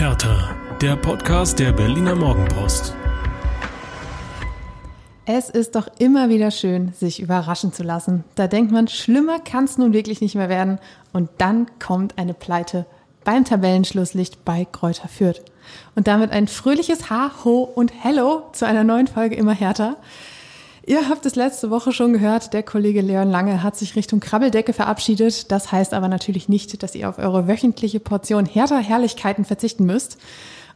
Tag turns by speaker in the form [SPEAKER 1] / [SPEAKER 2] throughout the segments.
[SPEAKER 1] Hertha, der Podcast der Berliner Morgenpost.
[SPEAKER 2] Es ist doch immer wieder schön, sich überraschen zu lassen. Da denkt man, schlimmer kann es nun wirklich nicht mehr werden. Und dann kommt eine Pleite beim Tabellenschlusslicht bei Kräuter Fürth. Und damit ein fröhliches Ha, Ho und Hello zu einer neuen Folge immer härter. Ihr habt es letzte Woche schon gehört, der Kollege Leon Lange hat sich Richtung Krabbeldecke verabschiedet. Das heißt aber natürlich nicht, dass ihr auf eure wöchentliche Portion härter Herrlichkeiten verzichten müsst.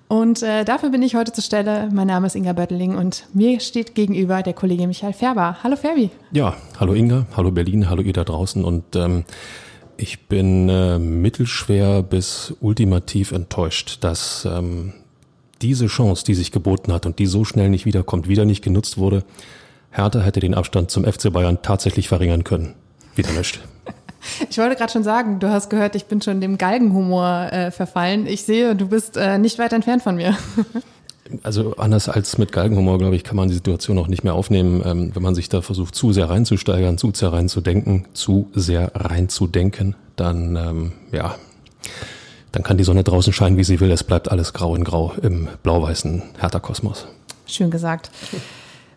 [SPEAKER 2] Und äh, dafür bin ich heute zur Stelle. Mein Name ist Inga Bötteling und mir steht gegenüber der Kollege Michael Färber. Hallo Ferbi.
[SPEAKER 3] Ja, hallo Inga, hallo Berlin, hallo ihr da draußen und ähm, ich bin äh, mittelschwer bis ultimativ enttäuscht, dass ähm, diese Chance, die sich geboten hat und die so schnell nicht wiederkommt, wieder nicht genutzt wurde. Hertha hätte den Abstand zum FC Bayern tatsächlich verringern können. Wieder nicht.
[SPEAKER 2] Ich wollte gerade schon sagen, du hast gehört, ich bin schon dem Galgenhumor äh, verfallen. Ich sehe, du bist äh, nicht weit entfernt von mir.
[SPEAKER 3] Also anders als mit Galgenhumor, glaube ich, kann man die Situation auch nicht mehr aufnehmen, ähm, wenn man sich da versucht, zu sehr reinzusteigern, zu sehr reinzudenken, zu sehr reinzudenken, dann ähm, ja, dann kann die Sonne draußen scheinen, wie sie will. Es bleibt alles grau in grau im blau-weißen Hertha-Kosmos.
[SPEAKER 2] Schön gesagt.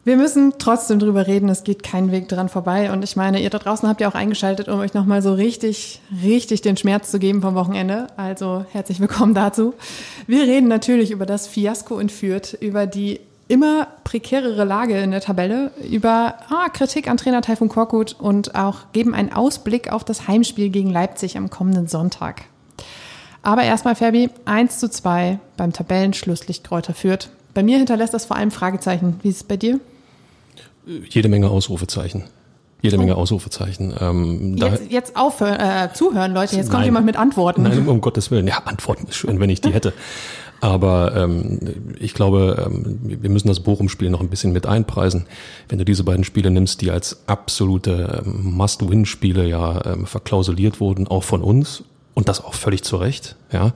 [SPEAKER 2] Wir müssen trotzdem drüber reden, es geht kein Weg dran vorbei. Und ich meine, ihr da draußen habt ja auch eingeschaltet, um euch nochmal so richtig, richtig den Schmerz zu geben vom Wochenende. Also herzlich willkommen dazu. Wir reden natürlich über das Fiasko in Fürth, über die immer prekärere Lage in der Tabelle, über ah, Kritik an Trainer Taifun Korkut und auch geben einen Ausblick auf das Heimspiel gegen Leipzig am kommenden Sonntag. Aber erstmal, Fabi, 1 zu 2 beim Tabellenschlusslicht Kräuter Fürth. Bei mir hinterlässt das vor allem Fragezeichen. Wie ist es bei dir?
[SPEAKER 3] Jede Menge Ausrufezeichen. Jede Menge. Ausrufezeichen.
[SPEAKER 2] Ähm, jetzt, jetzt aufhören, äh, zuhören, Leute. Jetzt kommt nein, jemand mit Antworten.
[SPEAKER 3] Nein, um, um Gottes Willen. Ja, Antworten ist schön, wenn ich die hätte. Aber ähm, ich glaube, ähm, wir müssen das Bochum-Spiel noch ein bisschen mit einpreisen. Wenn du diese beiden Spiele nimmst, die als absolute ähm, Must-Win-Spiele ja ähm, verklausuliert wurden, auch von uns und das auch völlig zu Recht, ja.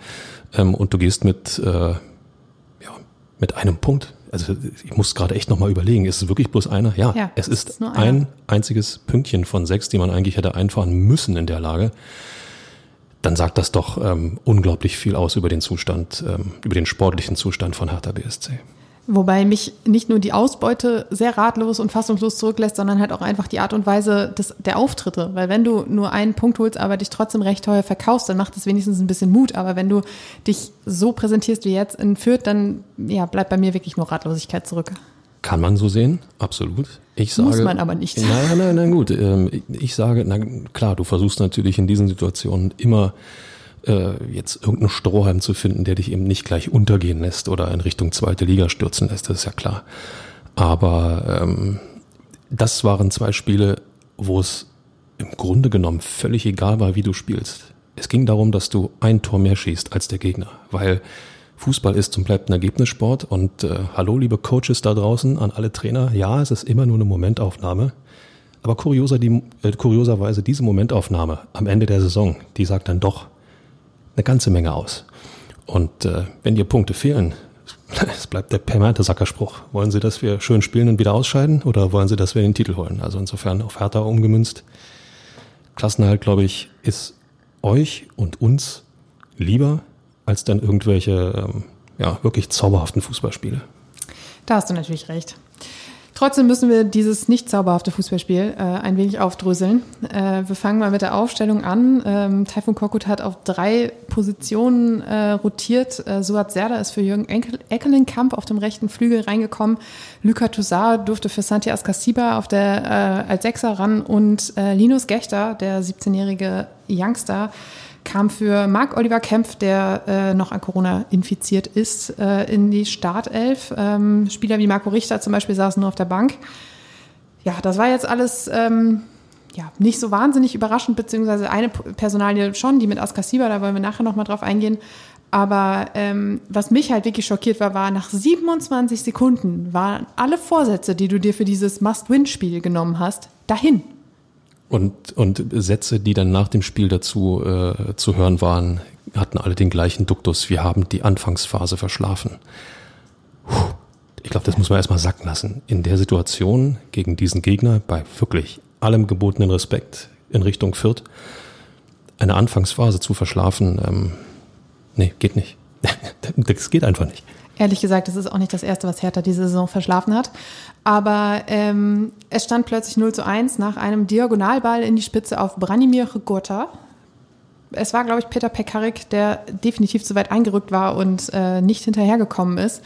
[SPEAKER 3] Ähm, und du gehst mit äh, ja mit einem Punkt also ich muss gerade echt nochmal überlegen, ist es wirklich bloß einer? Ja, ja es ist, ist ein einziges Pünktchen von sechs, die man eigentlich hätte einfahren müssen in der Lage. Dann sagt das doch ähm, unglaublich viel aus über den Zustand, ähm, über den sportlichen Zustand von Hertha BSC.
[SPEAKER 2] Wobei mich nicht nur die Ausbeute sehr ratlos und fassungslos zurücklässt, sondern halt auch einfach die Art und Weise des, der Auftritte. Weil wenn du nur einen Punkt holst, aber dich trotzdem recht teuer verkaufst, dann macht es wenigstens ein bisschen Mut. Aber wenn du dich so präsentierst wie jetzt in Fürth, dann ja, bleibt bei mir wirklich nur Ratlosigkeit zurück.
[SPEAKER 3] Kann man so sehen, absolut. Ich sage,
[SPEAKER 2] Muss man aber nicht.
[SPEAKER 3] Nein, nein, nein, gut. Ähm, ich sage, na klar, du versuchst natürlich in diesen Situationen immer äh, jetzt irgendeinen Strohhalm zu finden, der dich eben nicht gleich untergehen lässt oder in Richtung zweite Liga stürzen lässt, das ist ja klar. Aber ähm, das waren zwei Spiele, wo es im Grunde genommen völlig egal war, wie du spielst. Es ging darum, dass du ein Tor mehr schießt als der Gegner, weil Fußball ist und bleibt ein Ergebnissport und äh, hallo liebe Coaches da draußen, an alle Trainer, ja, es ist immer nur eine Momentaufnahme, aber kurioser die, äh, kurioserweise diese Momentaufnahme am Ende der Saison, die sagt dann doch, eine ganze Menge aus. Und äh, wenn dir Punkte fehlen, es bleibt der permanente Sackerspruch. Wollen Sie, dass wir schön spielen und wieder ausscheiden oder wollen Sie, dass wir den Titel holen? Also insofern auf Hertha umgemünzt. Klassenhalt, glaube ich, ist euch und uns lieber als dann irgendwelche ähm, ja, wirklich zauberhaften Fußballspiele.
[SPEAKER 2] Da hast du natürlich recht. Trotzdem müssen wir dieses nicht zauberhafte Fußballspiel äh, ein wenig aufdröseln. Äh, wir fangen mal mit der Aufstellung an. Ähm, Taifun Korkut hat auf drei Positionen äh, rotiert. Äh, Suat Serda ist für Jürgen Eckelenkamp auf dem rechten Flügel reingekommen. Luca Toussaint durfte für Santi Ascasiba auf der, äh, als Sechser ran und äh, Linus Gechter, der 17-jährige Youngster, kam für Marc Oliver Kempf, der äh, noch an Corona infiziert ist, äh, in die Startelf. Ähm, Spieler wie Marco Richter zum Beispiel saßen nur auf der Bank. Ja, das war jetzt alles ähm, ja, nicht so wahnsinnig überraschend, beziehungsweise eine Personalie schon, die mit Askasiba, da wollen wir nachher nochmal drauf eingehen. Aber ähm, was mich halt wirklich schockiert war, war, nach 27 Sekunden waren alle Vorsätze, die du dir für dieses Must-Win-Spiel genommen hast, dahin.
[SPEAKER 3] Und, und Sätze, die dann nach dem Spiel dazu äh, zu hören waren, hatten alle den gleichen Duktus. Wir haben die Anfangsphase verschlafen. Puh, ich glaube, das muss man erstmal sacken lassen. In der Situation gegen diesen Gegner, bei wirklich allem gebotenen Respekt in Richtung Fürth, eine Anfangsphase zu verschlafen, ähm, nee, geht nicht. das geht einfach nicht.
[SPEAKER 2] Ehrlich gesagt, das ist auch nicht das Erste, was Hertha diese Saison verschlafen hat. Aber ähm, es stand plötzlich 0 zu 1 nach einem Diagonalball in die Spitze auf Branimir Gota. Es war, glaube ich, Peter Pekarik, der definitiv zu weit eingerückt war und äh, nicht hinterhergekommen ist.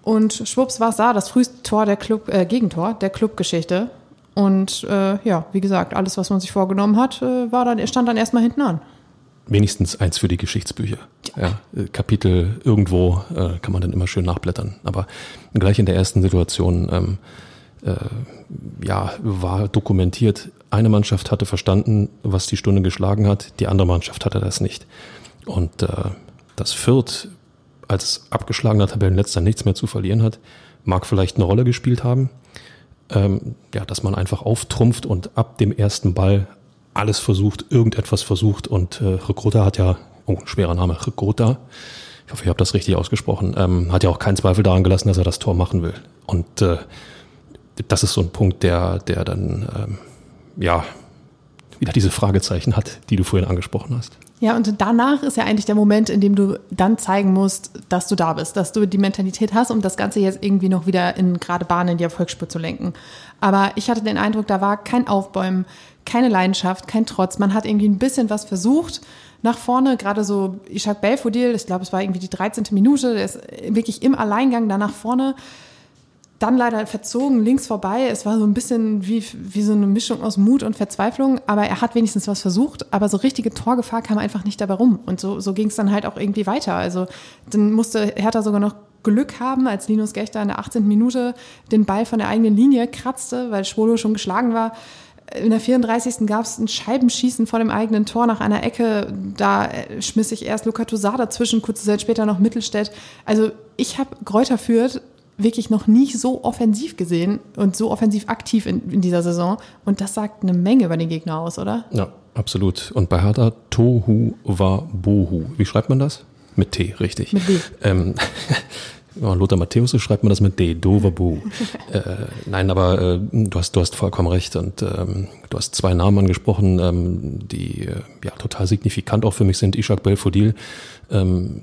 [SPEAKER 2] Und schwupps war es da, das früheste Tor der Club, äh, Gegentor der Clubgeschichte. Und äh, ja, wie gesagt, alles, was man sich vorgenommen hat, äh, war dann, stand dann erstmal hinten an
[SPEAKER 3] wenigstens eins für die Geschichtsbücher. Ja, äh, Kapitel irgendwo äh, kann man dann immer schön nachblättern. Aber gleich in der ersten Situation ähm, äh, ja, war dokumentiert, eine Mannschaft hatte verstanden, was die Stunde geschlagen hat, die andere Mannschaft hatte das nicht. Und äh, das Fürth als abgeschlagener Tabellenletzter nichts mehr zu verlieren hat, mag vielleicht eine Rolle gespielt haben. Ähm, ja, dass man einfach auftrumpft und ab dem ersten Ball alles versucht, irgendetwas versucht und äh, Rekrota hat ja, oh, schwerer Name, Rekrota, ich hoffe, ich habe das richtig ausgesprochen, ähm, hat ja auch keinen Zweifel daran gelassen, dass er das Tor machen will. Und äh, das ist so ein Punkt, der, der dann, ähm, ja, wieder diese Fragezeichen hat, die du vorhin angesprochen hast.
[SPEAKER 2] Ja, und danach ist ja eigentlich der Moment, in dem du dann zeigen musst, dass du da bist, dass du die Mentalität hast, um das Ganze jetzt irgendwie noch wieder in gerade Bahnen in die Erfolgsspur zu lenken. Aber ich hatte den Eindruck, da war kein Aufbäumen, keine Leidenschaft, kein Trotz. Man hat irgendwie ein bisschen was versucht nach vorne, gerade so Ishak Belfodil, ich glaube, es war irgendwie die 13. Minute, der ist wirklich im Alleingang da nach vorne. Dann leider verzogen, links vorbei. Es war so ein bisschen wie, wie so eine Mischung aus Mut und Verzweiflung, aber er hat wenigstens was versucht, aber so richtige Torgefahr kam einfach nicht dabei rum. Und so, so ging es dann halt auch irgendwie weiter. Also dann musste Hertha sogar noch Glück haben, als Linus Gechter in der 18. Minute den Ball von der eigenen Linie kratzte, weil Schwolo schon geschlagen war in der 34. gab es ein Scheibenschießen vor dem eigenen Tor nach einer Ecke. Da äh, schmiss ich erst Luca Tosar dazwischen, kurze Zeit später noch Mittelstädt. Also ich habe Gräuter führt wirklich noch nie so offensiv gesehen und so offensiv aktiv in, in, dieser Saison. Und das sagt eine Menge über den Gegner aus, oder?
[SPEAKER 3] Ja, absolut. Und bei Hertha Tohu war Bohu. Wie schreibt man das? Mit T, richtig. Mit D. Ähm, Lothar Matthäus, so schreibt man das mit D, Doverbu. äh, nein, aber äh, du, hast, du hast vollkommen recht und ähm, du hast zwei Namen angesprochen, ähm, die äh, ja total signifikant auch für mich sind. Ishak Belfodil, ähm,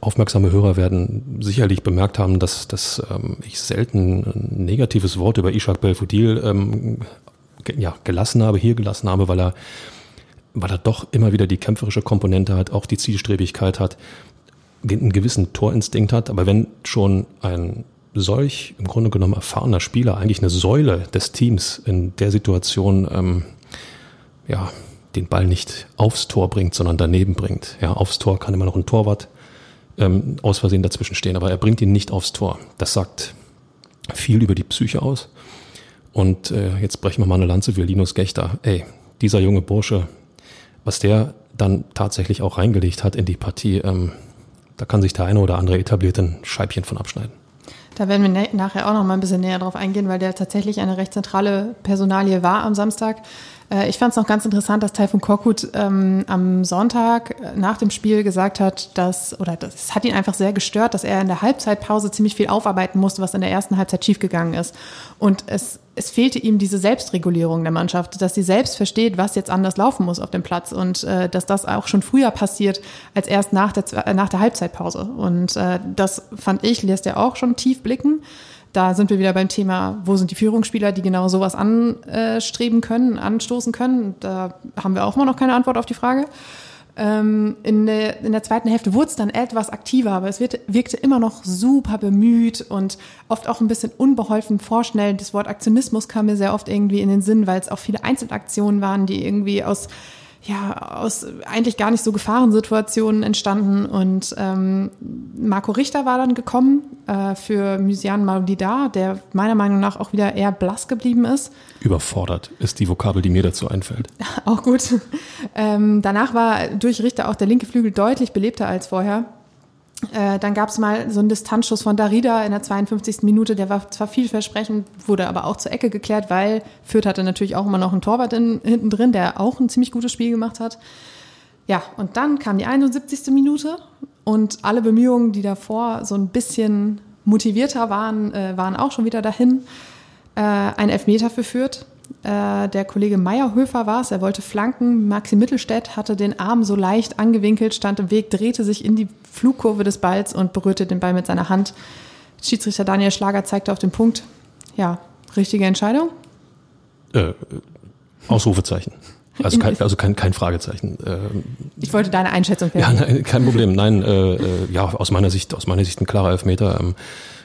[SPEAKER 3] aufmerksame Hörer werden sicherlich bemerkt haben, dass, dass ähm, ich selten ein negatives Wort über Ishak Belfodil ähm, ja, gelassen habe, hier gelassen habe, weil er weil er doch immer wieder die kämpferische Komponente hat, auch die Zielstrebigkeit hat einen gewissen Torinstinkt hat, aber wenn schon ein solch im Grunde genommen erfahrener Spieler eigentlich eine Säule des Teams in der Situation ähm, ja den Ball nicht aufs Tor bringt, sondern daneben bringt. Ja, aufs Tor kann immer noch ein Torwart ähm, aus Versehen dazwischen stehen, aber er bringt ihn nicht aufs Tor. Das sagt viel über die Psyche aus. Und äh, jetzt brechen wir mal eine Lanze für Linus Gechter. Ey, dieser junge Bursche, was der dann tatsächlich auch reingelegt hat in die Partie, ähm, da kann sich der eine oder andere etablierte ein Scheibchen von abschneiden.
[SPEAKER 2] Da werden wir nachher auch noch mal ein bisschen näher drauf eingehen, weil der tatsächlich eine recht zentrale Personalie war am Samstag. Äh, ich fand es noch ganz interessant, dass Taifun Korkut ähm, am Sonntag nach dem Spiel gesagt hat, dass, oder das hat ihn einfach sehr gestört, dass er in der Halbzeitpause ziemlich viel aufarbeiten musste, was in der ersten Halbzeit schiefgegangen ist. Und es, es fehlte ihm diese Selbstregulierung der Mannschaft, dass sie selbst versteht, was jetzt anders laufen muss auf dem Platz und äh, dass das auch schon früher passiert als erst nach der, nach der Halbzeitpause. Und äh, das fand ich, lässt er auch schon tief blicken da sind wir wieder beim Thema, wo sind die Führungsspieler, die genau sowas anstreben können, anstoßen können. Da haben wir auch immer noch keine Antwort auf die Frage. Ähm, in, der, in der zweiten Hälfte wurde es dann etwas aktiver, aber es wirkte immer noch super bemüht und oft auch ein bisschen unbeholfen vorschnell. Das Wort Aktionismus kam mir sehr oft irgendwie in den Sinn, weil es auch viele Einzelaktionen waren, die irgendwie aus ja, aus eigentlich gar nicht so Gefahrensituationen entstanden. Und ähm, Marco Richter war dann gekommen äh, für Mysian Maudida, der meiner Meinung nach auch wieder eher blass geblieben ist.
[SPEAKER 3] Überfordert ist die Vokabel, die mir dazu einfällt.
[SPEAKER 2] auch gut. Ähm, danach war durch Richter auch der linke Flügel deutlich belebter als vorher. Äh, dann gab es mal so einen Distanzschuss von Darida in der 52. Minute, der war zwar vielversprechend, wurde aber auch zur Ecke geklärt, weil Fürth hatte natürlich auch immer noch einen Torwart in, hinten drin, der auch ein ziemlich gutes Spiel gemacht hat. Ja, und dann kam die 71. Minute und alle Bemühungen, die davor so ein bisschen motivierter waren, äh, waren auch schon wieder dahin. Äh, ein Elfmeter für Fürth Äh, der Kollege Meyerhöfer war es, er wollte flanken. Maxi Mittelstädt hatte den Arm so leicht angewinkelt, stand im Weg, drehte sich in die Flugkurve des Balls und berührte den Ball mit seiner Hand. Schiedsrichter Daniel Schlager zeigte auf den Punkt. Ja, richtige Entscheidung?
[SPEAKER 3] Äh, Ausrufezeichen. Also kein, also kein, kein Fragezeichen.
[SPEAKER 2] Ähm, ich wollte deine Einschätzung
[SPEAKER 3] hören. Ja, nein, kein Problem. Nein, äh, äh, ja, aus meiner Sicht, aus meiner Sicht ein klarer Elfmeter. Ähm, äh,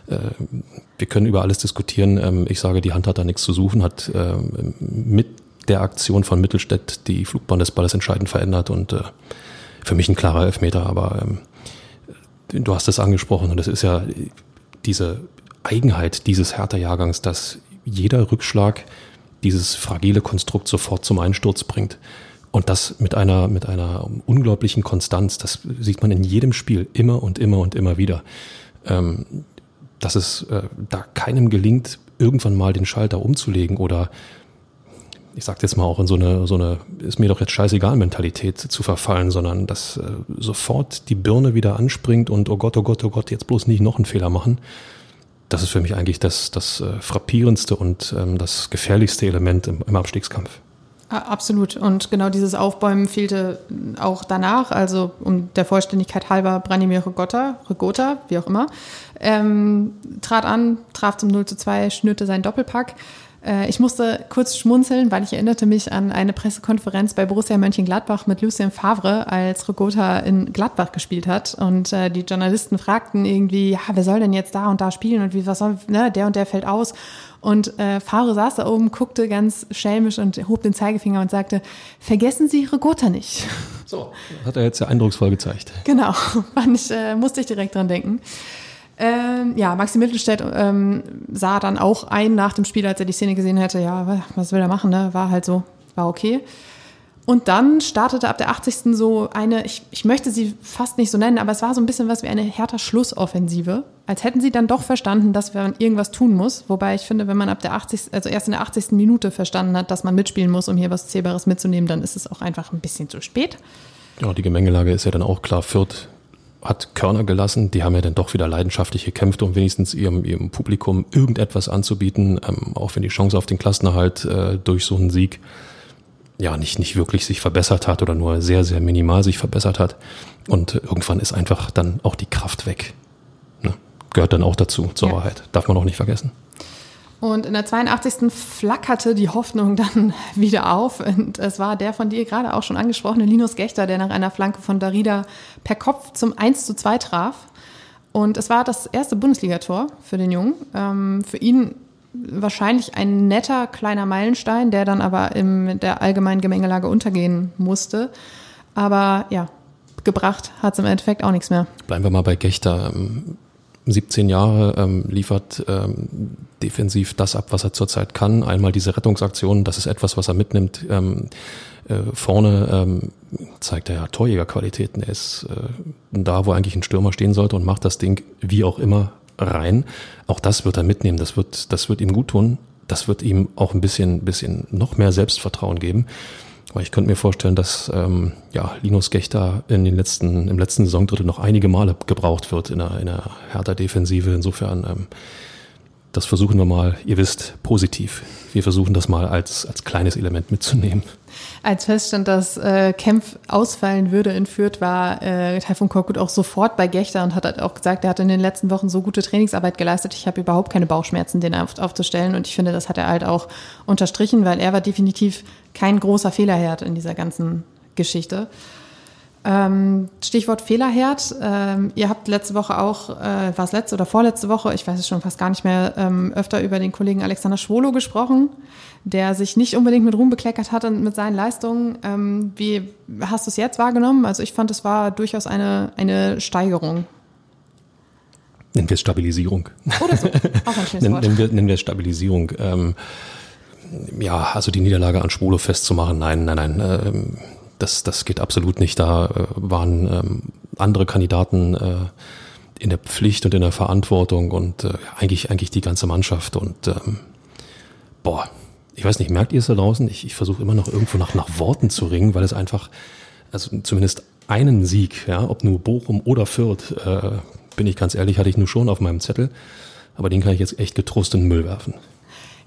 [SPEAKER 3] wir können über alles diskutieren. Ähm, ich sage, die Hand hat da nichts zu suchen, hat äh, mit der Aktion von Mittelstädt die Flugbahn des Balles entscheidend verändert und äh, für mich ein klarer Elfmeter. Aber ähm, du hast es angesprochen und es ist ja diese Eigenheit dieses Hertha-Jahrgangs, dass jeder Rückschlag dieses fragile Konstrukt sofort zum Einsturz bringt. Und das mit einer, mit einer unglaublichen Konstanz. Das sieht man in jedem Spiel immer und immer und immer wieder. Ähm, dass es äh, da keinem gelingt, irgendwann mal den Schalter umzulegen oder ich sag jetzt mal auch in so eine, so eine, ist mir doch jetzt scheißegal Mentalität zu verfallen, sondern dass äh, sofort die Birne wieder anspringt und oh Gott, oh Gott, oh Gott, jetzt bloß nicht noch einen Fehler machen das ist für mich eigentlich das, das äh, frappierendste und ähm, das gefährlichste Element im, im Abstiegskampf.
[SPEAKER 2] Absolut. Und genau dieses Aufbäumen fehlte auch danach. Also um der Vollständigkeit halber Branimir Rigota, Rigota, wie auch immer, ähm, trat an, traf zum 0 zu 2, schnürte seinen Doppelpack. Äh, ich musste kurz schmunzeln, weil ich erinnerte mich an eine Pressekonferenz bei Borussia Mönchengladbach mit Lucien Favre, als Rogota in Gladbach gespielt hat. Und äh, die Journalisten fragten irgendwie, ja, wer soll denn jetzt da und da spielen und wie, was soll, ne, der und der fällt aus. Und äh, Favre saß da oben, guckte ganz schelmisch und hob den Zeigefinger und sagte, vergessen Sie Rogota nicht.
[SPEAKER 3] So, hat er jetzt ja eindrucksvoll gezeigt.
[SPEAKER 2] Genau, fand ich, äh, musste ich direkt dran denken. Ähm, ja, Maxi Mittelstädt ähm, sah dann auch ein nach dem Spiel, als er die Szene gesehen hätte, ja, was will er machen, ne? War halt so, war okay. Und dann startete ab der 80. so eine, ich, ich möchte sie fast nicht so nennen, aber es war so ein bisschen was wie eine härter Schlussoffensive. Als hätten sie dann doch verstanden, dass man irgendwas tun muss. Wobei ich finde, wenn man ab der 80., also erst in der 80. Minute verstanden hat, dass man mitspielen muss, um hier was Zählbares mitzunehmen, dann ist es auch einfach ein bisschen zu spät.
[SPEAKER 3] Ja, die Gemengelage ist ja dann auch klar. Fürth hat Körner gelassen. Die haben ja dann doch wieder leidenschaftlich gekämpft, um wenigstens ihrem, ihrem Publikum irgendetwas anzubieten, ähm, auch wenn die Chance auf den Klassenerhalt äh, durch so einen Sieg ja nicht, nicht wirklich sich verbessert hat oder nur sehr, sehr minimal sich verbessert hat. Und irgendwann ist einfach dann auch die Kraft weg. Ne? Gehört dann auch dazu, zur ja. Wahrheit. Darf man auch nicht vergessen.
[SPEAKER 2] Und in der 82. flackerte die Hoffnung dann wieder auf. Und es war der von dir gerade auch schon angesprochene Linus Gechter, der nach einer Flanke von Darida per Kopf zum 1 zu 2 traf. Und es war das erste Bundesligator für den Jungen. Ähm, für ihn wahrscheinlich ein netter kleiner Meilenstein, der dann aber in der allgemeinen Gemengelage untergehen musste. Aber ja, gebracht hat es im Endeffekt auch nichts mehr.
[SPEAKER 3] Bleiben wir mal bei Gechter. 17 Jahre ähm, liefert ähm, defensiv das ab, was er zurzeit kann. Einmal diese Rettungsaktion, das ist etwas, was er mitnimmt. Ähm, äh, vorne ähm, zeigt er ja Torjägerqualitäten. Er ist äh, da, wo eigentlich ein Stürmer stehen sollte und macht das Ding wie auch immer rein. Auch das wird er mitnehmen. Das wird, das wird ihm gut tun. Das wird ihm auch ein bisschen, bisschen noch mehr Selbstvertrauen geben. Aber ich könnte mir vorstellen, dass ähm, ja, Linus Gechter in den letzten, im letzten Saisondrittel noch einige Male gebraucht wird in der, in der härter Defensive. Insofern, ähm, das versuchen wir mal, ihr wisst, positiv. Wir versuchen das mal als, als kleines Element mitzunehmen.
[SPEAKER 2] Als feststand, dass äh, Kempf ausfallen würde in Fürth, war äh, Taifun Korkut auch sofort bei Gechter und hat halt auch gesagt, er hat in den letzten Wochen so gute Trainingsarbeit geleistet, ich habe überhaupt keine Bauchschmerzen, den auf, aufzustellen. Und ich finde, das hat er halt auch unterstrichen, weil er war definitiv kein großer Fehlerherd in dieser ganzen Geschichte. Ähm, Stichwort Fehlerherd. Ähm, ihr habt letzte Woche auch, äh, war es letzte oder vorletzte Woche, ich weiß es schon fast gar nicht mehr, ähm, öfter über den Kollegen Alexander Schwolo gesprochen, der sich nicht unbedingt mit Ruhm bekleckert hat und mit seinen Leistungen. Ähm, wie hast du es jetzt wahrgenommen? Also ich fand, es war durchaus eine, eine Steigerung.
[SPEAKER 3] Nennen wir es Stabilisierung.
[SPEAKER 2] Oder so, auch ein schönes
[SPEAKER 3] Wort. Nennen wir, nennen wir es Stabilisierung. Ähm, ja, also die Niederlage an Schwolo festzumachen, nein, nein, nein. Das, das geht absolut nicht. Da äh, waren ähm, andere Kandidaten äh, in der Pflicht und in der Verantwortung und äh, eigentlich, eigentlich die ganze Mannschaft. Und ähm, boah, ich weiß nicht, merkt ihr es da draußen? Ich, ich versuche immer noch irgendwo nach, nach Worten zu ringen, weil es einfach, also zumindest einen Sieg, ja, ob nur Bochum oder Fürth, äh, bin ich ganz ehrlich, hatte ich nur schon auf meinem Zettel. Aber den kann ich jetzt echt getrost in den Müll werfen.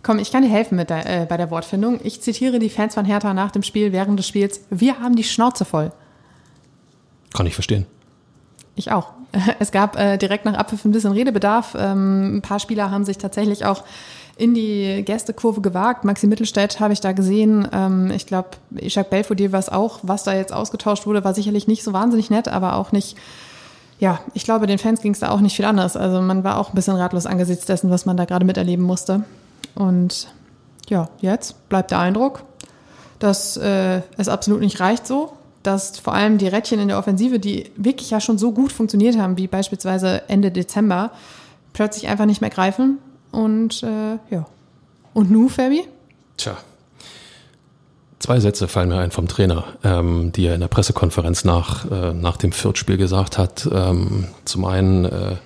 [SPEAKER 2] Komm, ich kann dir helfen mit der, äh, bei der Wortfindung. Ich zitiere die Fans von Hertha nach dem Spiel, während des Spiels. Wir haben die Schnauze voll.
[SPEAKER 3] Kann ich verstehen.
[SPEAKER 2] Ich auch. Es gab äh, direkt nach Abpfiff ein bisschen Redebedarf. Ähm, ein paar Spieler haben sich tatsächlich auch in die Gästekurve gewagt. Maxi Mittelstädt habe ich da gesehen. Ähm, ich glaube, Ishak Belfodil war es auch. Was da jetzt ausgetauscht wurde, war sicherlich nicht so wahnsinnig nett, aber auch nicht ja, ich glaube, den Fans ging es da auch nicht viel anders. Also man war auch ein bisschen ratlos angesichts dessen, was man da gerade miterleben musste. Und ja, jetzt bleibt der Eindruck, dass äh, es absolut nicht reicht so, dass vor allem die Rädchen in der Offensive, die wirklich ja schon so gut funktioniert haben, wie beispielsweise Ende Dezember, plötzlich einfach nicht mehr greifen. Und äh, ja. Und nu, Fabi?
[SPEAKER 3] Tja, Zwei Sätze fallen mir ein vom Trainer, ähm, die er in der Pressekonferenz nach, äh, nach dem Viertspiel gesagt hat. Ähm, zum einen, äh,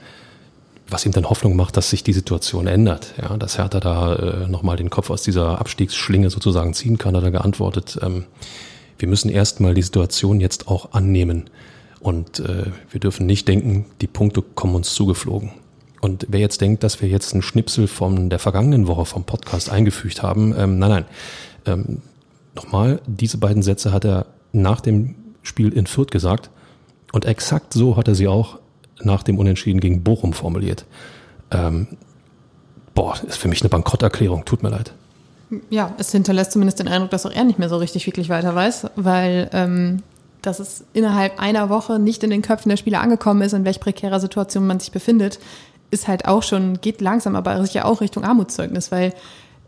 [SPEAKER 3] was ihm dann Hoffnung macht, dass sich die Situation ändert, ja, dass Hertha da äh, nochmal den Kopf aus dieser Abstiegsschlinge sozusagen ziehen kann, hat er geantwortet. Ähm, wir müssen erstmal die Situation jetzt auch annehmen und äh, wir dürfen nicht denken, die Punkte kommen uns zugeflogen. Und wer jetzt denkt, dass wir jetzt einen Schnipsel von der vergangenen Woche vom Podcast eingefügt haben, ähm, nein, nein. Ähm, Nochmal, diese beiden Sätze hat er nach dem Spiel in Fürth gesagt und exakt so hat er sie auch nach dem Unentschieden gegen Bochum formuliert. Ähm, boah, ist für mich eine Bankrotterklärung, tut mir leid.
[SPEAKER 2] Ja, es hinterlässt zumindest den Eindruck, dass auch er nicht mehr so richtig wirklich weiter weiß, weil ähm, dass es innerhalb einer Woche nicht in den Köpfen der Spieler angekommen ist, in welch prekärer Situation man sich befindet, ist halt auch schon, geht langsam, aber sicher auch Richtung Armutszeugnis, weil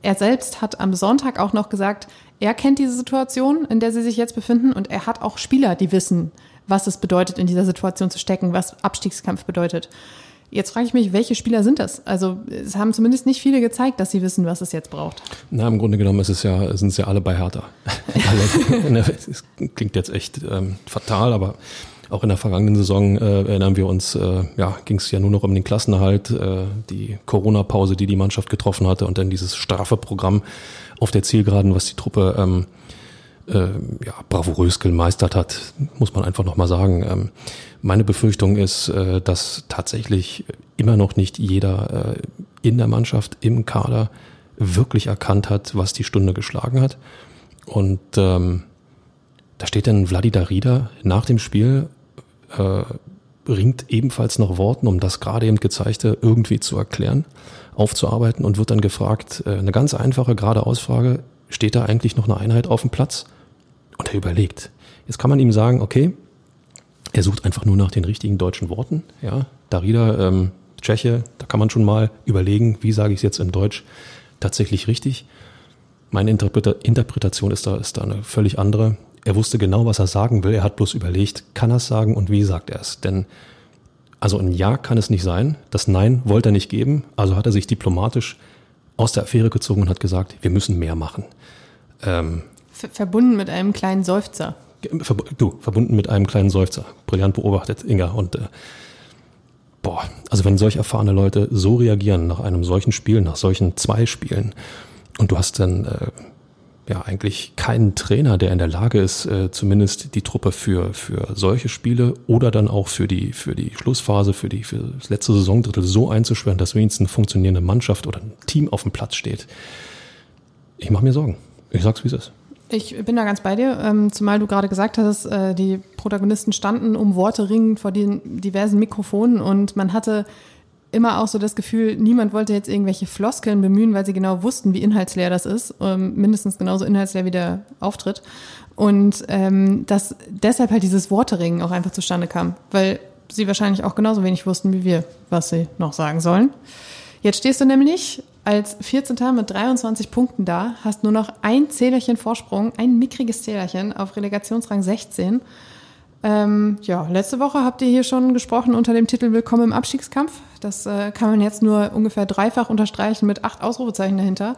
[SPEAKER 2] er selbst hat am Sonntag auch noch gesagt, er kennt diese Situation, in der sie sich jetzt befinden und er hat auch Spieler, die wissen, was es bedeutet, in dieser Situation zu stecken, was Abstiegskampf bedeutet. Jetzt frage ich mich, welche Spieler sind das? Also es haben zumindest nicht viele gezeigt, dass sie wissen, was es jetzt braucht.
[SPEAKER 3] Na, im Grunde genommen ist es ja, sind es ja alle bei Hertha. es klingt jetzt echt ähm, fatal, aber auch in der vergangenen Saison äh, erinnern wir uns, äh, ja, ging es ja nur noch um den Klassenerhalt, äh, die Corona-Pause, die die Mannschaft getroffen hatte und dann dieses Strafeprogramm auf der Zielgeraden, was die Truppe ähm, äh, ja, bravourös gemeistert hat, muss man einfach nochmal sagen. Ähm, meine Befürchtung ist, äh, dass tatsächlich immer noch nicht jeder äh, in der Mannschaft, im Kader wirklich erkannt hat, was die Stunde geschlagen hat. Und ähm, da steht dann Vladi Darida nach dem Spiel äh, ringt ebenfalls nach Worten, um das gerade eben gezeigte irgendwie zu erklären, aufzuarbeiten und wird dann gefragt, äh, eine ganz einfache, gerade Ausfrage, steht da eigentlich noch eine Einheit auf dem Platz? Und er überlegt. Jetzt kann man ihm sagen, okay, er sucht einfach nur nach den richtigen deutschen Worten. Ja, Darida, ähm, Tscheche, da kann man schon mal überlegen, wie sage ich es jetzt im Deutsch tatsächlich richtig. Meine Interpreta Interpretation ist da, ist da eine völlig andere. Er wusste genau, was er sagen will. Er hat bloß überlegt, kann er es sagen und wie sagt er es? Denn also ein Ja kann es nicht sein. Das Nein wollte er nicht geben. Also hat er sich diplomatisch aus der Affäre gezogen und hat gesagt, wir müssen mehr machen.
[SPEAKER 2] Ähm, verbunden mit einem kleinen Seufzer.
[SPEAKER 3] Du, verbunden mit einem kleinen Seufzer. Brillant beobachtet, Inga. Und äh, boah, also wenn solch erfahrene Leute so reagieren nach einem solchen Spiel, nach solchen zwei Spielen, und du hast dann äh, ja eigentlich keinen Trainer, der in der Lage ist, äh, zumindest die Truppe für, für solche Spiele oder dann auch für die, für die Schlussphase, für, die, für das letzte Saisondrittel so einzuschwören, dass wenigstens eine funktionierende Mannschaft oder ein Team auf dem Platz steht. Ich mache mir Sorgen. Ich sag's, wie es ist.
[SPEAKER 2] Ich bin da ganz bei dir, ähm, zumal du gerade gesagt hast, äh, die Protagonisten standen um Worte ringend vor den diversen Mikrofonen und man hatte immer auch so das Gefühl, niemand wollte jetzt irgendwelche Floskeln bemühen, weil sie genau wussten, wie inhaltsleer das ist, ähm, mindestens genauso inhaltsleer wie der Auftritt. Und ähm, dass deshalb halt dieses Worteringen auch einfach zustande kam, weil sie wahrscheinlich auch genauso wenig wussten wie wir, was sie noch sagen sollen. Jetzt stehst du nämlich als 14. mit 23 Punkten da, hast nur noch ein Zählerchen Vorsprung, ein mickriges Zählerchen auf Relegationsrang 16 ähm, ja, letzte Woche habt ihr hier schon gesprochen unter dem Titel Willkommen im Abstiegskampf. Das äh, kann man jetzt nur ungefähr dreifach unterstreichen mit acht Ausrufezeichen dahinter.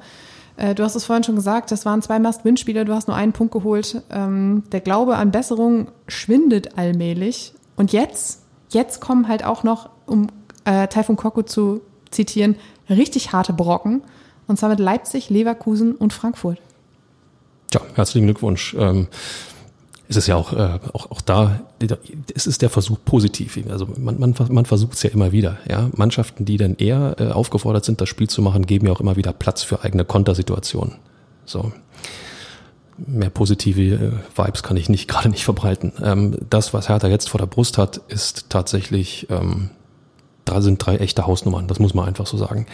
[SPEAKER 2] Äh, du hast es vorhin schon gesagt, das waren zwei Must-Win-Spiele, du hast nur einen Punkt geholt. Ähm, der Glaube an Besserung schwindet allmählich. Und jetzt, jetzt kommen halt auch noch, um äh, Taifun Koko zu zitieren, richtig harte Brocken. Und zwar mit Leipzig, Leverkusen und Frankfurt.
[SPEAKER 3] Tja, herzlichen Glückwunsch. Ähm es ist ja auch, äh, auch, auch da, es ist der Versuch positiv. Also man, man, man versucht es ja immer wieder. Ja? Mannschaften, die dann eher äh, aufgefordert sind, das Spiel zu machen, geben ja auch immer wieder Platz für eigene Kontersituationen. So. Mehr positive äh, Vibes kann ich nicht gerade nicht verbreiten. Ähm, das, was Hertha jetzt vor der Brust hat, ist tatsächlich, ähm, da sind drei echte Hausnummern, das muss man einfach so sagen.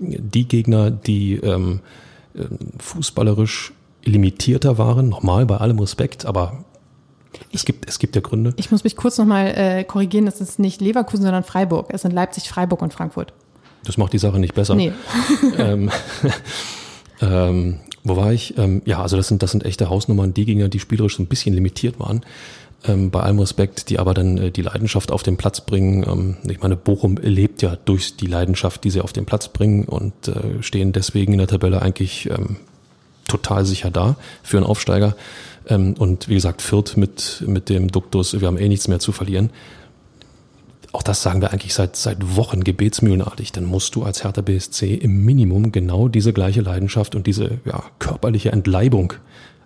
[SPEAKER 3] Die Gegner, die ähm, äh, fußballerisch limitierter waren, nochmal bei allem Respekt, aber es gibt, es gibt ja Gründe.
[SPEAKER 2] Ich muss mich kurz nochmal äh, korrigieren, es ist nicht Leverkusen, sondern Freiburg. Es sind Leipzig, Freiburg und Frankfurt.
[SPEAKER 3] Das macht die Sache nicht besser. Nee. ähm, ähm, wo war ich? Ähm, ja, also das sind, das sind echte Hausnummern, die Gegner, die spielerisch so ein bisschen limitiert waren. Ähm, bei allem Respekt, die aber dann äh, die Leidenschaft auf den Platz bringen. Ähm, ich meine, Bochum lebt ja durch die Leidenschaft, die sie auf den Platz bringen und äh, stehen deswegen in der Tabelle eigentlich ähm, total sicher da für einen Aufsteiger. Ähm, und wie gesagt, Fürth mit, mit dem Duktus, wir haben eh nichts mehr zu verlieren. Auch das sagen wir eigentlich seit, seit Wochen gebetsmühlenartig. Dann musst du als Hertha BSC im Minimum genau diese gleiche Leidenschaft und diese ja, körperliche Entleibung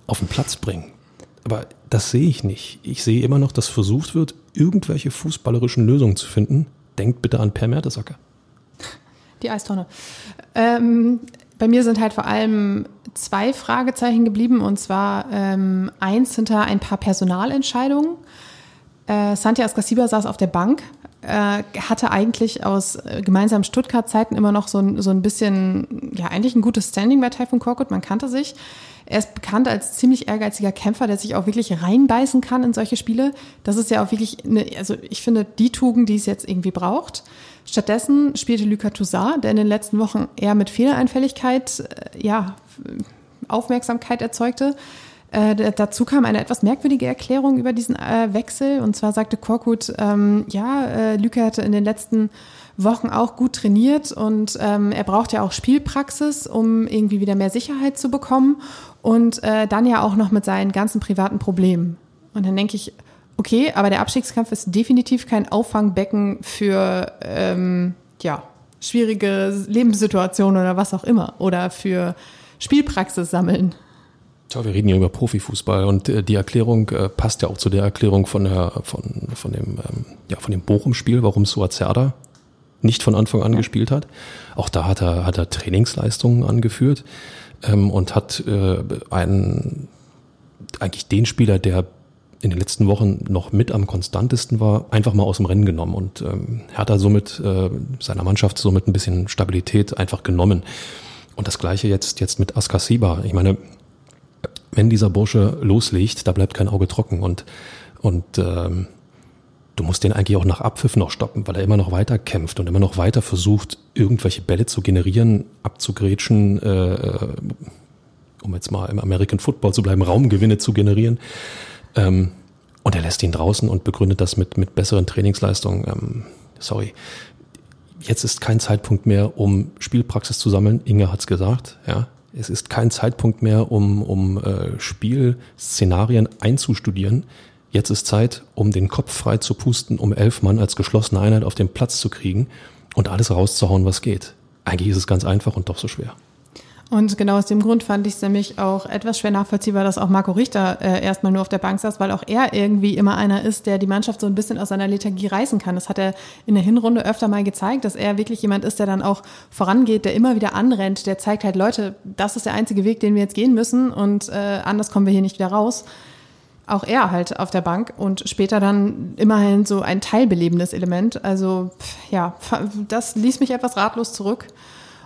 [SPEAKER 3] auf den Platz bringen. Aber das sehe ich nicht. Ich sehe immer noch, dass versucht wird, irgendwelche fußballerischen Lösungen zu finden. Denkt bitte an Per Mertesacker.
[SPEAKER 2] Die Eistonne. Ähm, bei mir sind halt vor allem zwei Fragezeichen geblieben und zwar ähm, eins hinter ein paar Personalentscheidungen. Äh, Santiago Escasiba saß auf der Bank, äh, hatte eigentlich aus äh, gemeinsamen Stuttgart-Zeiten immer noch so ein, so ein bisschen, ja, eigentlich ein gutes Standing bei Taifun Korkut, man kannte sich. Er ist bekannt als ziemlich ehrgeiziger Kämpfer, der sich auch wirklich reinbeißen kann in solche Spiele. Das ist ja auch wirklich, eine, also ich finde, die Tugend, die es jetzt irgendwie braucht. Stattdessen spielte Lucas Toussaint, der in den letzten Wochen eher mit Fehlereinfälligkeit äh, ja, Aufmerksamkeit erzeugte. Äh, dazu kam eine etwas merkwürdige Erklärung über diesen äh, Wechsel. Und zwar sagte Korkut, ähm, ja, äh, Lüke hatte in den letzten Wochen auch gut trainiert und ähm, er braucht ja auch Spielpraxis, um irgendwie wieder mehr Sicherheit zu bekommen und äh, dann ja auch noch mit seinen ganzen privaten Problemen. Und dann denke ich, okay, aber der Abstiegskampf ist definitiv kein Auffangbecken für ähm, ja, schwierige Lebenssituationen oder was auch immer oder für Spielpraxis sammeln.
[SPEAKER 3] Ja, wir reden ja über Profifußball und äh, die Erklärung äh, passt ja auch zu der Erklärung von, der, von, von dem, ähm, ja, dem Bochum-Spiel, warum Suazerda nicht von Anfang an ja. gespielt hat. Auch da hat er, hat er Trainingsleistungen angeführt ähm, und hat äh, einen, eigentlich den Spieler, der in den letzten Wochen noch mit am konstantesten war, einfach mal aus dem Rennen genommen und ähm, hat er somit äh, seiner Mannschaft somit ein bisschen Stabilität einfach genommen. Und das gleiche jetzt, jetzt mit Askasiba. Ich meine, wenn dieser Bursche loslegt, da bleibt kein Auge trocken und, und ähm, du musst den eigentlich auch nach Abpfiff noch stoppen, weil er immer noch weiter kämpft und immer noch weiter versucht, irgendwelche Bälle zu generieren, abzugrätschen, äh, um jetzt mal im American Football zu bleiben, Raumgewinne zu generieren. Ähm, und er lässt ihn draußen und begründet das mit, mit besseren Trainingsleistungen. Ähm, sorry, jetzt ist kein Zeitpunkt mehr, um Spielpraxis zu sammeln. Inge hat's gesagt, ja. Es ist kein Zeitpunkt mehr, um, um äh, Spielszenarien einzustudieren. Jetzt ist Zeit, um den Kopf frei zu pusten, um elf Mann als geschlossene Einheit auf den Platz zu kriegen und alles rauszuhauen, was geht. Eigentlich ist es ganz einfach und doch so schwer.
[SPEAKER 2] Und genau aus dem Grund fand ich es nämlich auch etwas schwer nachvollziehbar, dass auch Marco Richter äh, erstmal nur auf der Bank saß, weil auch er irgendwie immer einer ist, der die Mannschaft so ein bisschen aus seiner Lethargie reißen kann. Das hat er in der Hinrunde öfter mal gezeigt, dass er wirklich jemand ist, der dann auch vorangeht, der immer wieder anrennt, der zeigt halt, Leute, das ist der einzige Weg, den wir jetzt gehen müssen und äh, anders kommen wir hier nicht wieder raus. Auch er halt auf der Bank und später dann immerhin so ein teilbelebendes Element. Also ja, das ließ mich etwas ratlos zurück.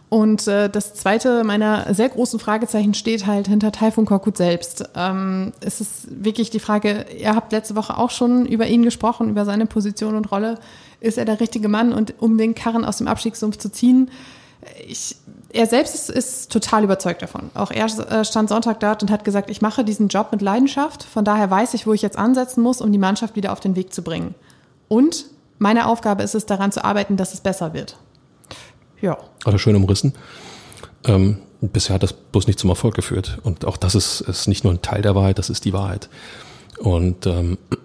[SPEAKER 2] Und äh, das zweite meiner sehr großen Fragezeichen steht halt hinter Taifun Korkut selbst. Ähm, es ist wirklich die Frage, ihr habt letzte Woche auch schon über ihn gesprochen, über seine Position und Rolle. Ist er der richtige Mann und um den Karren aus dem Abstiegssumpf zu ziehen? Ich, er selbst ist, ist total überzeugt davon. Auch er äh, stand Sonntag dort und hat gesagt, ich mache diesen Job mit Leidenschaft. Von daher weiß ich, wo ich jetzt ansetzen muss, um die Mannschaft wieder auf den Weg zu bringen. Und meine Aufgabe ist es, daran zu arbeiten, dass es besser wird.
[SPEAKER 3] Ja. Er schön umrissen. Ähm, bisher hat das bloß nicht zum Erfolg geführt. Und auch das ist, ist nicht nur ein Teil der Wahrheit, das ist die Wahrheit. Und ähm,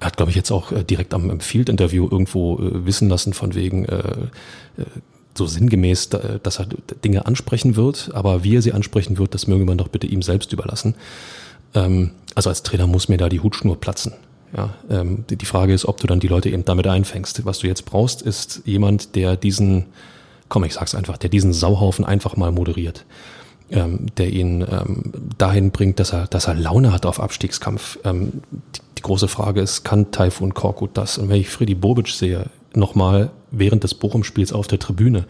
[SPEAKER 3] er hat, glaube ich, jetzt auch äh, direkt am, am Field-Interview irgendwo äh, wissen lassen, von wegen äh, äh so sinngemäß, dass er Dinge ansprechen wird, aber wie er sie ansprechen wird, das möge man doch bitte ihm selbst überlassen. Ähm, also als Trainer muss mir da die Hutschnur platzen. Ja, ähm, die Frage ist, ob du dann die Leute eben damit einfängst. Was du jetzt brauchst, ist jemand, der diesen, komm, ich sag's einfach, der diesen Sauhaufen einfach mal moderiert. Ähm, der ihn ähm, dahin bringt, dass er, dass er Laune hat auf Abstiegskampf. Ähm, die, die, große Frage ist, kann Taifun Korkut das? Und wenn ich Freddy Bobic sehe, nochmal während des Bochum-Spiels auf der Tribüne,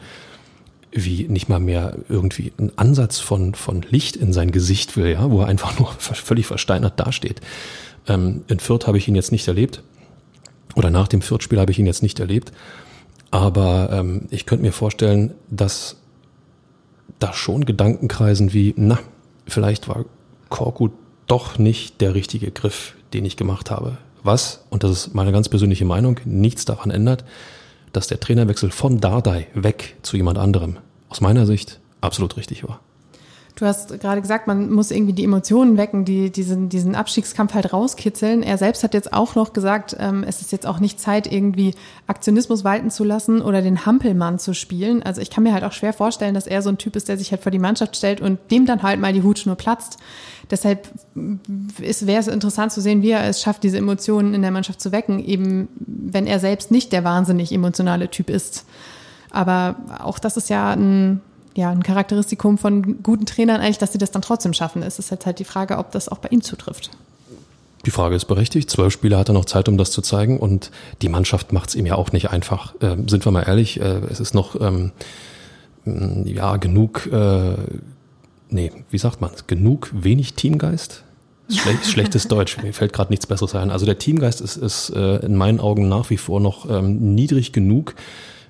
[SPEAKER 3] wie nicht mal mehr irgendwie ein Ansatz von, von Licht in sein Gesicht will, ja, wo er einfach nur völlig versteinert dasteht. Ähm, in Fürth habe ich ihn jetzt nicht erlebt. Oder nach dem Fürth-Spiel habe ich ihn jetzt nicht erlebt. Aber ähm, ich könnte mir vorstellen, dass da schon Gedanken kreisen wie, na, vielleicht war Korku doch nicht der richtige Griff, den ich gemacht habe. Was, und das ist meine ganz persönliche Meinung, nichts daran ändert, dass der Trainerwechsel von Dardai weg zu jemand anderem aus meiner Sicht absolut richtig war.
[SPEAKER 2] Du hast gerade gesagt, man muss irgendwie die Emotionen wecken, die diesen, diesen Abstiegskampf halt rauskitzeln. Er selbst hat jetzt auch noch gesagt, ähm, es ist jetzt auch nicht Zeit, irgendwie Aktionismus walten zu lassen oder den Hampelmann zu spielen. Also ich kann mir halt auch schwer vorstellen, dass er so ein Typ ist, der sich halt vor die Mannschaft stellt und dem dann halt mal die Hutschnur platzt. Deshalb wäre es interessant zu sehen, wie er es schafft, diese Emotionen in der Mannschaft zu wecken, eben wenn er selbst nicht der wahnsinnig emotionale Typ ist. Aber auch das ist ja ein ja, ein Charakteristikum von guten Trainern eigentlich, dass sie das dann trotzdem schaffen. Es ist jetzt halt die Frage, ob das auch bei ihm zutrifft.
[SPEAKER 3] Die Frage ist berechtigt. Zwölf Spiele hat er noch Zeit, um das zu zeigen. Und die Mannschaft macht es ihm ja auch nicht einfach. Äh, sind wir mal ehrlich, äh, es ist noch ähm, ja genug, äh, nee, wie sagt man genug wenig Teamgeist. Schlech, schlechtes Deutsch, mir fällt gerade nichts Besseres ein. Also der Teamgeist ist, ist äh, in meinen Augen nach wie vor noch ähm, niedrig genug,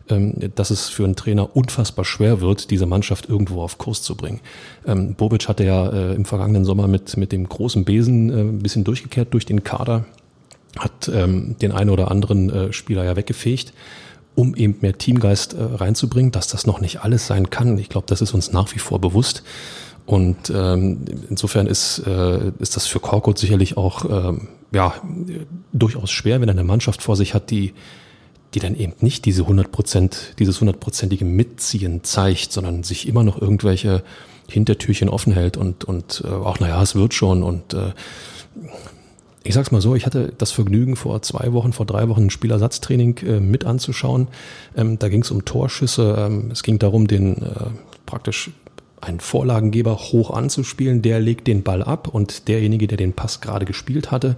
[SPEAKER 3] dass es für einen Trainer unfassbar schwer wird, diese Mannschaft irgendwo auf Kurs zu bringen. Ähm, Bobic hatte ja äh, im vergangenen Sommer mit, mit dem großen Besen äh, ein bisschen durchgekehrt durch den Kader, hat ähm, den einen oder anderen äh, Spieler ja weggefegt um eben mehr Teamgeist reinzubringen, dass das noch nicht alles sein kann. Ich glaube, das ist uns nach wie vor bewusst. Und ähm, insofern ist, äh, ist das für Korkut sicherlich auch ähm, ja, durchaus schwer, wenn er eine Mannschaft vor sich hat, die die dann eben nicht diese 100 Prozent, dieses hundertprozentige Mitziehen zeigt, sondern sich immer noch irgendwelche Hintertürchen offen hält und, und äh, auch, naja, es wird schon und äh, ich sag's mal so, ich hatte das Vergnügen vor zwei Wochen, vor drei Wochen ein Spielersatztraining äh, mit anzuschauen. Ähm, da ging es um Torschüsse. Ähm, es ging darum, den äh, praktisch einen Vorlagengeber hoch anzuspielen. Der legt den Ball ab und derjenige, der den Pass gerade gespielt hatte,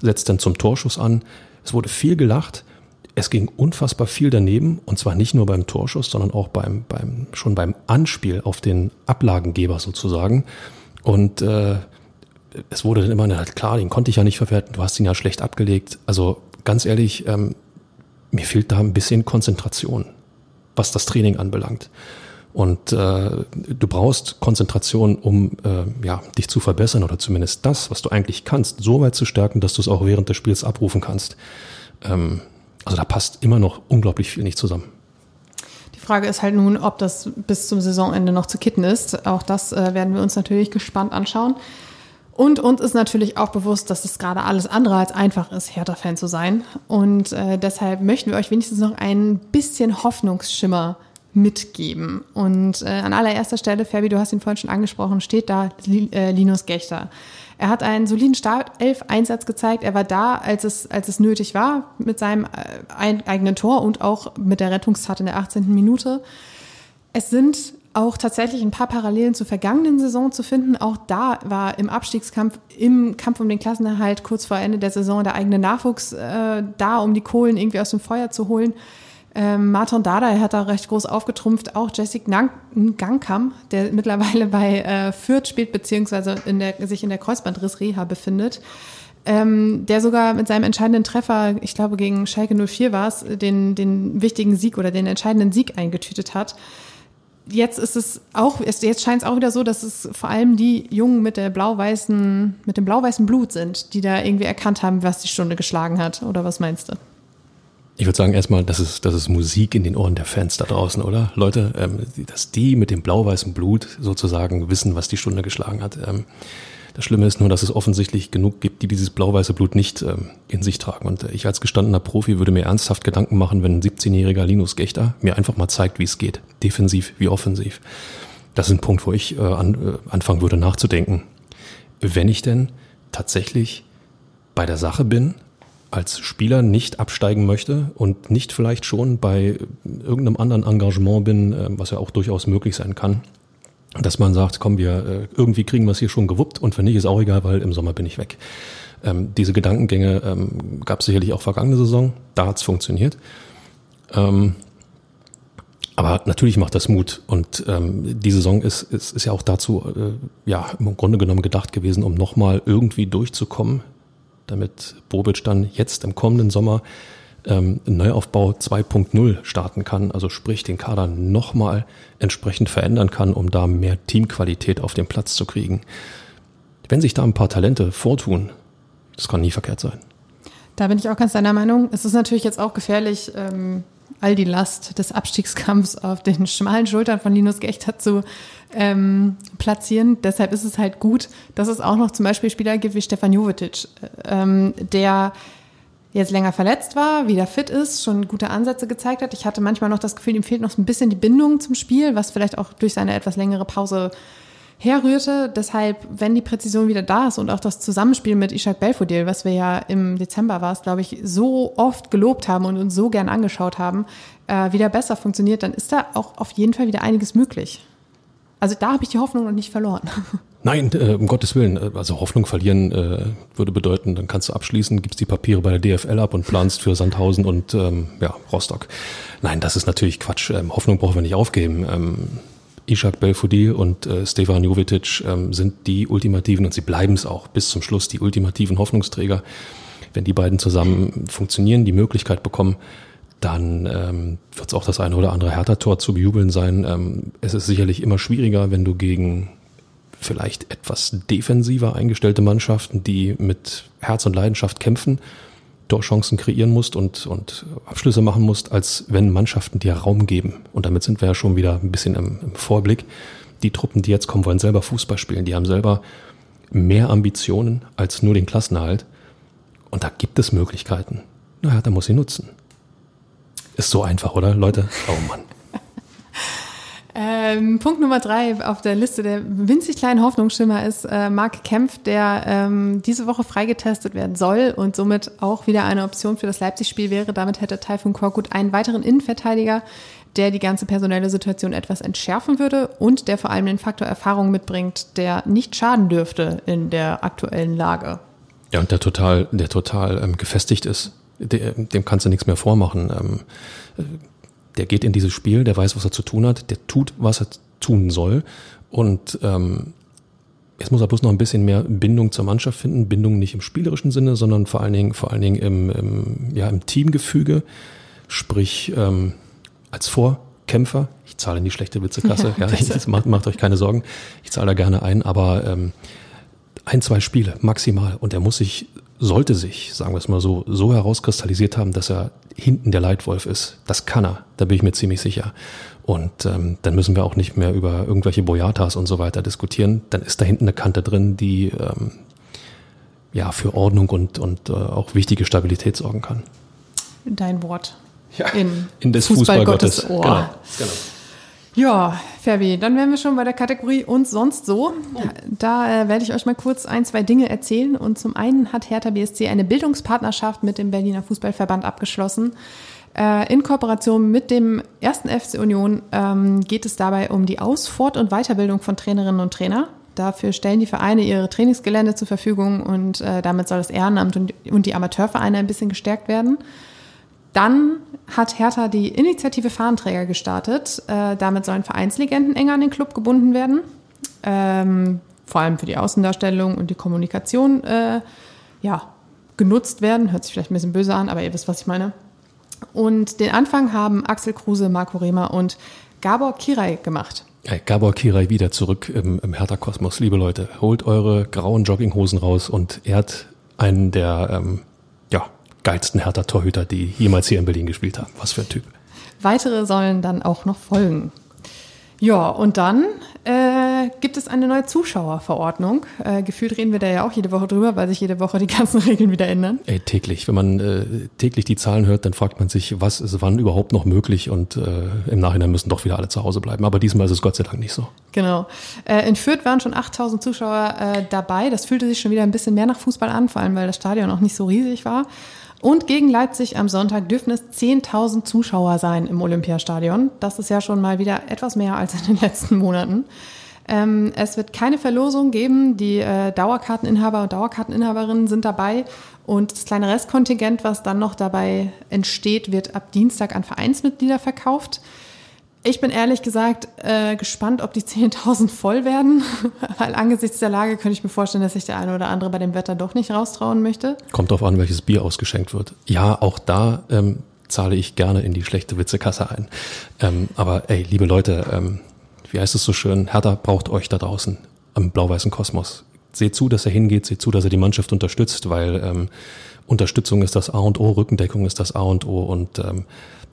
[SPEAKER 3] setzt dann zum Torschuss an. Es wurde viel gelacht es ging unfassbar viel daneben und zwar nicht nur beim Torschuss, sondern auch beim, beim schon beim Anspiel auf den Ablagengeber sozusagen. Und äh, es wurde dann immer halt klar, den konnte ich ja nicht verwerten, du hast ihn ja schlecht abgelegt. Also ganz ehrlich, ähm, mir fehlt da ein bisschen Konzentration, was das Training anbelangt. Und äh, du brauchst Konzentration, um äh, ja, dich zu verbessern oder zumindest das, was du eigentlich kannst, so weit zu stärken, dass du es auch während des Spiels abrufen kannst. Ähm, also da passt immer noch unglaublich viel nicht zusammen.
[SPEAKER 2] Die Frage ist halt nun, ob das bis zum Saisonende noch zu kitten ist. Auch das äh, werden wir uns natürlich gespannt anschauen. Und uns ist natürlich auch bewusst, dass es gerade alles andere als einfach ist, Hertha-Fan zu sein. Und äh, deshalb möchten wir euch wenigstens noch ein bisschen Hoffnungsschimmer mitgeben. Und äh, an allererster Stelle, Fabi, du hast ihn vorhin schon angesprochen, steht da äh, Linus Gechter. Er hat einen soliden Startelf-Einsatz gezeigt. Er war da, als es, als es nötig war, mit seinem äh, eigenen Tor und auch mit der Rettungstat in der 18. Minute. Es sind auch tatsächlich ein paar Parallelen zur vergangenen Saison zu finden. Auch da war im Abstiegskampf, im Kampf um den Klassenerhalt kurz vor Ende der Saison der eigene Nachwuchs äh, da, um die Kohlen irgendwie aus dem Feuer zu holen. Ähm, Martin Dada hat da recht groß aufgetrumpft, auch Jessic Gangkam, der mittlerweile bei äh, Fürth spielt, beziehungsweise in der, sich in der Kreuzbandriss-Reha befindet. Ähm, der sogar mit seinem entscheidenden Treffer, ich glaube gegen Schalke 04 war es, den, den wichtigen Sieg oder den entscheidenden Sieg eingetütet hat. Jetzt ist es auch, jetzt scheint es auch wieder so, dass es vor allem die Jungen mit der blau-weißen, mit dem blau-weißen Blut sind, die da irgendwie erkannt haben, was die Stunde geschlagen hat. Oder was meinst du?
[SPEAKER 3] Ich würde sagen erstmal, das ist, das ist Musik in den Ohren der Fans da draußen, oder? Leute, ähm, dass die mit dem blau-weißen Blut sozusagen wissen, was die Stunde geschlagen hat. Ähm, das Schlimme ist nur, dass es offensichtlich genug gibt, die dieses blau-weiße Blut nicht ähm, in sich tragen. Und ich als gestandener Profi würde mir ernsthaft Gedanken machen, wenn ein 17-jähriger Linus Gechter mir einfach mal zeigt, wie es geht. Defensiv wie offensiv. Das ist ein Punkt, wo ich äh, an, äh, anfangen würde nachzudenken. Wenn ich denn tatsächlich bei der Sache bin, als Spieler nicht absteigen möchte und nicht vielleicht schon bei irgendeinem anderen Engagement bin, äh, was ja auch durchaus möglich sein kann, dass man sagt, komm, wir äh, irgendwie kriegen wir es hier schon gewuppt und wenn nicht, ist auch egal, weil im Sommer bin ich weg. Ähm, diese Gedankengänge ähm, gab es sicherlich auch vergangene Saison, da hat's funktioniert. Ähm, aber natürlich macht das Mut und ähm, die Saison ist, ist, ist ja auch dazu äh, ja im Grunde genommen gedacht gewesen, um nochmal irgendwie durchzukommen, damit Bobic dann jetzt im kommenden Sommer ähm, Neuaufbau 2.0 starten kann, also sprich den Kader nochmal entsprechend verändern kann, um da mehr Teamqualität auf den Platz zu kriegen. Wenn sich da ein paar Talente vortun, das kann nie verkehrt sein.
[SPEAKER 2] Da bin ich auch ganz deiner Meinung. Es ist natürlich jetzt auch gefährlich, ähm, all die Last des Abstiegskampfs auf den schmalen Schultern von Linus Gechter zu ähm, platzieren. Deshalb ist es halt gut, dass es auch noch zum Beispiel Spieler gibt wie Stefan Jovetic, ähm, der jetzt länger verletzt war, wieder fit ist, schon gute Ansätze gezeigt hat. Ich hatte manchmal noch das Gefühl, ihm fehlt noch ein bisschen die Bindung zum Spiel, was vielleicht auch durch seine etwas längere Pause herrührte. Deshalb, wenn die Präzision wieder da ist und auch das Zusammenspiel mit Ishak Belfodil, was wir ja im Dezember war es, glaube ich, so oft gelobt haben und uns so gern angeschaut haben, äh, wieder besser funktioniert, dann ist da auch auf jeden Fall wieder einiges möglich. Also da habe ich die Hoffnung noch nicht verloren.
[SPEAKER 3] Nein, äh, um Gottes Willen. Äh, also Hoffnung verlieren äh, würde bedeuten, dann kannst du abschließen, gibst die Papiere bei der DFL ab und planst für Sandhausen und ähm, ja, Rostock. Nein, das ist natürlich Quatsch. Ähm, Hoffnung brauchen wir nicht aufgeben. Ähm, Ishak Belfodil und äh, Stefan Jovetic ähm, sind die ultimativen und sie bleiben es auch bis zum Schluss die ultimativen Hoffnungsträger. Wenn die beiden zusammen funktionieren, die Möglichkeit bekommen, dann ähm, wird es auch das eine oder andere Hertha-Tor zu bejubeln sein. Ähm, es ist sicherlich immer schwieriger, wenn du gegen vielleicht etwas defensiver eingestellte Mannschaften, die mit Herz und Leidenschaft kämpfen, Torchancen kreieren musst und, und Abschlüsse machen musst, als wenn Mannschaften dir Raum geben. Und damit sind wir ja schon wieder ein bisschen im, im Vorblick. Die Truppen, die jetzt kommen, wollen selber Fußball spielen. Die haben selber mehr Ambitionen als nur den Klassenerhalt. Und da gibt es Möglichkeiten. Naja, da muss sie nutzen. Ist so einfach, oder, Leute? Oh Mann.
[SPEAKER 2] Ähm, Punkt Nummer drei auf der Liste der winzig kleinen Hoffnungsschimmer ist äh, Marc Kempf, der ähm, diese Woche freigetestet werden soll und somit auch wieder eine Option für das Leipzig-Spiel wäre. Damit hätte Taifun Korkut einen weiteren Innenverteidiger, der die ganze personelle Situation etwas entschärfen würde und der vor allem den Faktor Erfahrung mitbringt, der nicht schaden dürfte in der aktuellen Lage.
[SPEAKER 3] Ja, und der total, der total ähm, gefestigt ist dem kannst du nichts mehr vormachen. Ähm, der geht in dieses Spiel, der weiß, was er zu tun hat, der tut, was er tun soll. Und ähm, jetzt muss er bloß noch ein bisschen mehr Bindung zur Mannschaft finden. Bindung nicht im spielerischen Sinne, sondern vor allen Dingen, vor allen Dingen im, im, ja, im Teamgefüge. Sprich, ähm, als Vorkämpfer, ich zahle in die schlechte Witzekasse, ja, ja macht, macht euch keine Sorgen, ich zahle da gerne ein, aber ähm, ein, zwei Spiele maximal und er muss sich sollte sich, sagen wir es mal so, so herauskristallisiert haben, dass er hinten der Leitwolf ist. Das kann er, da bin ich mir ziemlich sicher. Und ähm, dann müssen wir auch nicht mehr über irgendwelche Boyatas und so weiter diskutieren. Dann ist da hinten eine Kante drin, die ähm, ja für Ordnung und, und äh, auch wichtige Stabilität sorgen kann.
[SPEAKER 2] Dein Wort.
[SPEAKER 3] Ja, in, in des Fußballgottes. Fußball
[SPEAKER 2] Ohr. Genau, genau. Ja, Fabi, dann wären wir schon bei der Kategorie und sonst so. Oh. Da äh, werde ich euch mal kurz ein, zwei Dinge erzählen. Und zum einen hat Hertha BSC eine Bildungspartnerschaft mit dem Berliner Fußballverband abgeschlossen. Äh, in Kooperation mit dem ersten FC Union ähm, geht es dabei um die Aus-, Fort- und Weiterbildung von Trainerinnen und Trainer. Dafür stellen die Vereine ihre Trainingsgelände zur Verfügung und äh, damit soll das Ehrenamt und, und die Amateurvereine ein bisschen gestärkt werden. Dann hat Hertha die Initiative Fahnenträger gestartet. Äh, damit sollen Vereinslegenden enger an den Club gebunden werden. Ähm, vor allem für die Außendarstellung und die Kommunikation äh, ja, genutzt werden. Hört sich vielleicht ein bisschen böse an, aber ihr wisst, was ich meine. Und den Anfang haben Axel Kruse, Marco Rehmer und Gabor Kirai gemacht.
[SPEAKER 3] Hey, Gabor Kirai wieder zurück im, im Hertha-Kosmos. Liebe Leute, holt eure grauen Jogginghosen raus und ehrt einen der ähm, geilsten Hertha-Torhüter, die jemals hier in Berlin gespielt haben. Was für ein Typ.
[SPEAKER 2] Weitere sollen dann auch noch folgen. Ja, und dann äh, äh, gibt es eine neue Zuschauerverordnung. Äh, gefühlt reden wir da ja auch jede Woche drüber, weil sich jede Woche die ganzen Regeln wieder ändern.
[SPEAKER 3] Ey, täglich. Wenn man äh, täglich die Zahlen hört, dann fragt man sich, was ist wann überhaupt noch möglich und äh, im Nachhinein müssen doch wieder alle zu Hause bleiben. Aber diesmal ist es Gott sei Dank nicht so.
[SPEAKER 2] Genau. Äh, in Fürth waren schon 8000 Zuschauer äh, dabei. Das fühlte sich schon wieder ein bisschen mehr nach Fußball an, vor allem weil das Stadion auch nicht so riesig war. Und gegen Leipzig am Sonntag dürfen es 10.000 Zuschauer sein im Olympiastadion. Das ist ja schon mal wieder etwas mehr als in den letzten Monaten. Ähm, es wird keine Verlosung geben. Die äh, Dauerkarteninhaber und Dauerkarteninhaberinnen sind dabei. Und das kleine Restkontingent, was dann noch dabei entsteht, wird ab Dienstag an Vereinsmitglieder verkauft. Ich bin ehrlich gesagt äh, gespannt, ob die 10.000 voll werden, weil angesichts der Lage könnte ich mir vorstellen, dass sich der eine oder andere bei dem Wetter doch nicht raustrauen möchte.
[SPEAKER 3] Kommt darauf an, welches Bier ausgeschenkt wird. Ja, auch da ähm, zahle ich gerne in die schlechte Witzekasse ein. Ähm, aber ey, liebe Leute, ähm, wie heißt es so schön, Hertha braucht euch da draußen am blau-weißen Kosmos. Seht zu, dass er hingeht, seht zu, dass er die Mannschaft unterstützt, weil ähm, Unterstützung ist das A und O, Rückendeckung ist das A und O und ähm,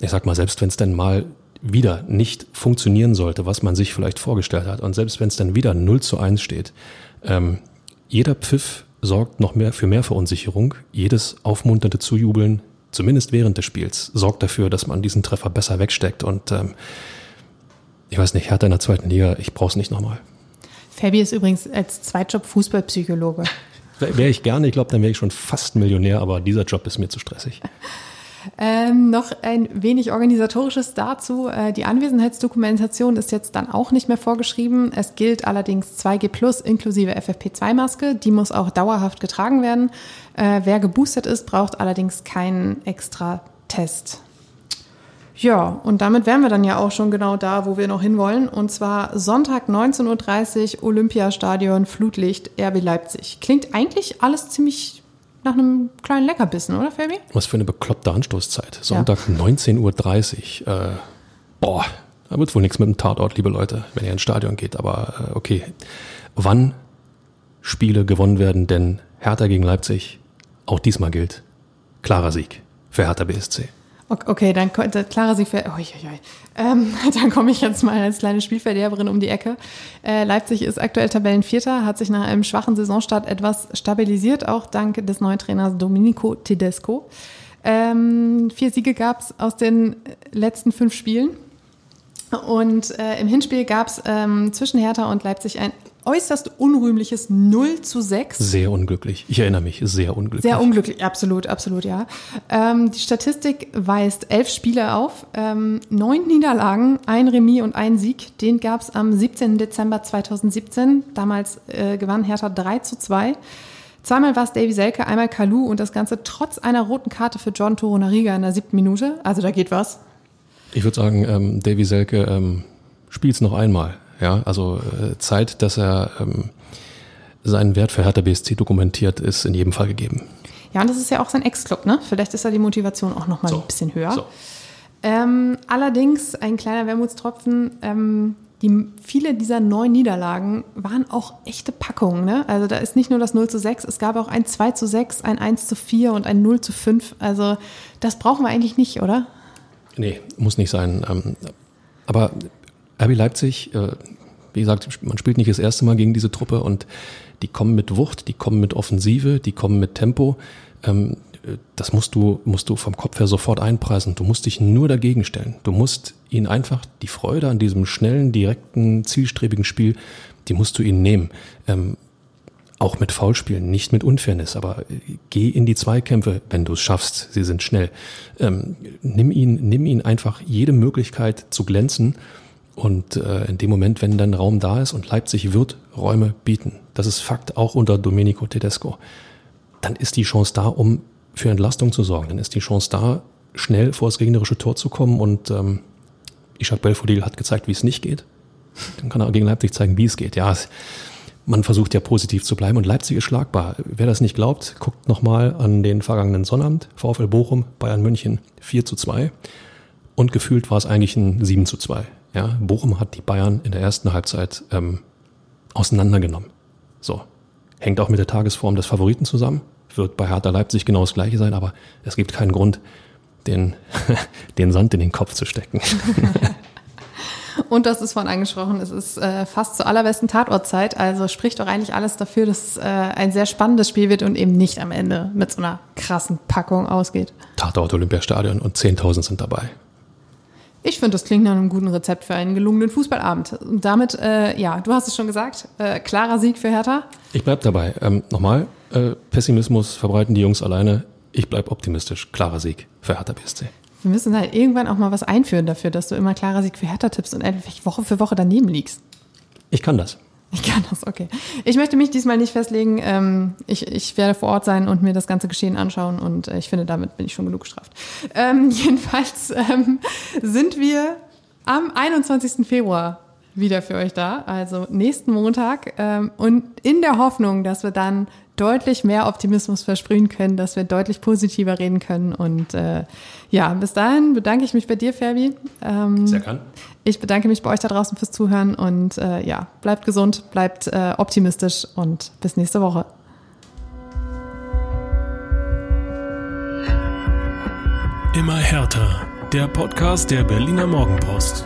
[SPEAKER 3] ich sag mal, selbst wenn es denn mal wieder nicht funktionieren sollte, was man sich vielleicht vorgestellt hat, und selbst wenn es dann wieder 0 zu 1 steht, ähm, jeder Pfiff sorgt noch mehr für mehr Verunsicherung. Jedes aufmunternde Zujubeln, zumindest während des Spiels, sorgt dafür, dass man diesen Treffer besser wegsteckt. Und ähm, ich weiß nicht, Hertha in der zweiten Liga, ich brauche es nicht nochmal.
[SPEAKER 2] Fabi ist übrigens als Zweitjob Fußballpsychologe.
[SPEAKER 3] Wäre ich gerne, ich glaube, dann wäre ich schon fast Millionär, aber dieser Job ist mir zu stressig.
[SPEAKER 2] Ähm, noch ein wenig organisatorisches dazu. Äh, die Anwesenheitsdokumentation ist jetzt dann auch nicht mehr vorgeschrieben. Es gilt allerdings 2G Plus inklusive FFP2-Maske. Die muss auch dauerhaft getragen werden. Äh, wer geboostert ist, braucht allerdings keinen extra Test. Ja, und damit wären wir dann ja auch schon genau da, wo wir noch hinwollen. Und zwar Sonntag 19.30 Uhr, Olympiastadion, Flutlicht, RB Leipzig. Klingt eigentlich alles ziemlich nach einem kleinen Leckerbissen, oder Fabi?
[SPEAKER 3] Was für eine bekloppte Anstoßzeit. Sonntag ja. 19.30 Uhr. Äh, boah, da wird wohl nichts mit dem Tatort, liebe Leute, wenn ihr ins Stadion geht. Aber äh, okay. Wann Spiele gewonnen werden, denn Hertha gegen Leipzig, auch diesmal gilt, klarer Sieg für Hertha BSC.
[SPEAKER 2] Okay, dann klarer Sieg für. Oh, oi, oi. Ähm, dann komme ich jetzt mal als kleine Spielverderberin um die Ecke. Äh, Leipzig ist aktuell Tabellenvierter, hat sich nach einem schwachen Saisonstart etwas stabilisiert, auch dank des neuen Trainers Domenico Tedesco. Ähm, vier Siege gab es aus den letzten fünf Spielen. Und äh, im Hinspiel gab es ähm, zwischen Hertha und Leipzig ein äußerst unrühmliches 0 zu 6.
[SPEAKER 3] Sehr unglücklich. Ich erinnere mich, sehr unglücklich.
[SPEAKER 2] Sehr unglücklich, absolut, absolut, ja. Ähm, die Statistik weist elf Spiele auf, ähm, neun Niederlagen, ein Remis und ein Sieg. Den gab es am 17. Dezember 2017. Damals äh, gewann Hertha 3 zu 2. Zweimal war es Davy Selke, einmal Kalu und das Ganze trotz einer roten Karte für John Toronariga in der siebten Minute. Also da geht was.
[SPEAKER 3] Ich würde sagen, ähm, Davy Selke ähm, spielt es noch einmal. Ja, also äh, Zeit, dass er ähm, seinen Wert für Hertha BSC dokumentiert, ist in jedem Fall gegeben.
[SPEAKER 2] Ja, und das ist ja auch sein Ex-Club, ne? Vielleicht ist da die Motivation auch noch mal so. ein bisschen höher. So. Ähm, allerdings ein kleiner Wermutstropfen. Ähm, die, viele dieser neun Niederlagen waren auch echte Packungen. Ne? Also da ist nicht nur das 0 zu 6, es gab auch ein 2 zu 6, ein 1 zu 4 und ein 0 zu 5. Also das brauchen wir eigentlich nicht, oder?
[SPEAKER 3] Nee, muss nicht sein. Ähm, aber RB Leipzig, äh, wie gesagt, man spielt nicht das erste Mal gegen diese Truppe und die kommen mit Wucht, die kommen mit Offensive, die kommen mit Tempo. Ähm, das musst du, musst du vom Kopf her sofort einpreisen. Du musst dich nur dagegen stellen. Du musst ihnen einfach die Freude an diesem schnellen, direkten, zielstrebigen Spiel, die musst du ihnen nehmen. Ähm, auch mit Foulspielen, nicht mit Unfairness, aber geh in die Zweikämpfe, wenn du es schaffst. Sie sind schnell. Ähm, nimm ihn, nimm ihn einfach jede Möglichkeit zu glänzen und äh, in dem Moment, wenn dann Raum da ist und Leipzig wird Räume bieten, das ist Fakt auch unter Domenico Tedesco, dann ist die Chance da, um für Entlastung zu sorgen. Dann ist die Chance da, schnell vor das gegnerische Tor zu kommen. Und ähm, Ishak Belfodil hat gezeigt, wie es nicht geht. Dann kann er gegen Leipzig zeigen, wie es geht. Ja, man versucht ja positiv zu bleiben und Leipzig ist schlagbar. Wer das nicht glaubt, guckt nochmal an den vergangenen Sonnabend. VfL Bochum, Bayern München 4 zu 2. Und gefühlt war es eigentlich ein 7 zu 2. Ja, Bochum hat die Bayern in der ersten Halbzeit ähm, auseinandergenommen. So. Hängt auch mit der Tagesform des Favoriten zusammen. Wird bei Hertha Leipzig genau das gleiche sein, aber es gibt keinen Grund, den, den Sand in den Kopf zu stecken.
[SPEAKER 2] Und das ist von angesprochen, es ist äh, fast zur allerbesten Tatortzeit, also spricht doch eigentlich alles dafür, dass es äh, ein sehr spannendes Spiel wird und eben nicht am Ende mit so einer krassen Packung ausgeht.
[SPEAKER 3] Tatort Olympiastadion und 10.000 sind dabei.
[SPEAKER 2] Ich finde, das klingt nach einem guten Rezept für einen gelungenen Fußballabend. Und damit, äh, ja, du hast es schon gesagt, äh, klarer Sieg für Hertha.
[SPEAKER 3] Ich bleib dabei. Ähm, nochmal, äh, Pessimismus verbreiten die Jungs alleine. Ich bleib optimistisch. Klarer Sieg für Hertha BSC.
[SPEAKER 2] Wir müssen halt irgendwann auch mal was einführen dafür, dass du immer klarer Sieg für Hertha tippst und endlich Woche für Woche daneben liegst.
[SPEAKER 3] Ich kann das.
[SPEAKER 2] Ich kann das, okay. Ich möchte mich diesmal nicht festlegen. Ähm, ich, ich werde vor Ort sein und mir das ganze Geschehen anschauen und äh, ich finde, damit bin ich schon genug gestraft. Ähm, jedenfalls ähm, sind wir am 21. Februar wieder für euch da, also nächsten Montag ähm, und in der Hoffnung, dass wir dann deutlich mehr Optimismus versprühen können, dass wir deutlich positiver reden können. Und äh, ja, bis dahin bedanke ich mich bei dir, Fabi.
[SPEAKER 3] Ähm, Sehr gern.
[SPEAKER 2] Ich bedanke mich bei euch da draußen fürs Zuhören und äh, ja, bleibt gesund, bleibt äh, optimistisch und bis nächste Woche.
[SPEAKER 1] Immer härter. Der Podcast der Berliner Morgenpost.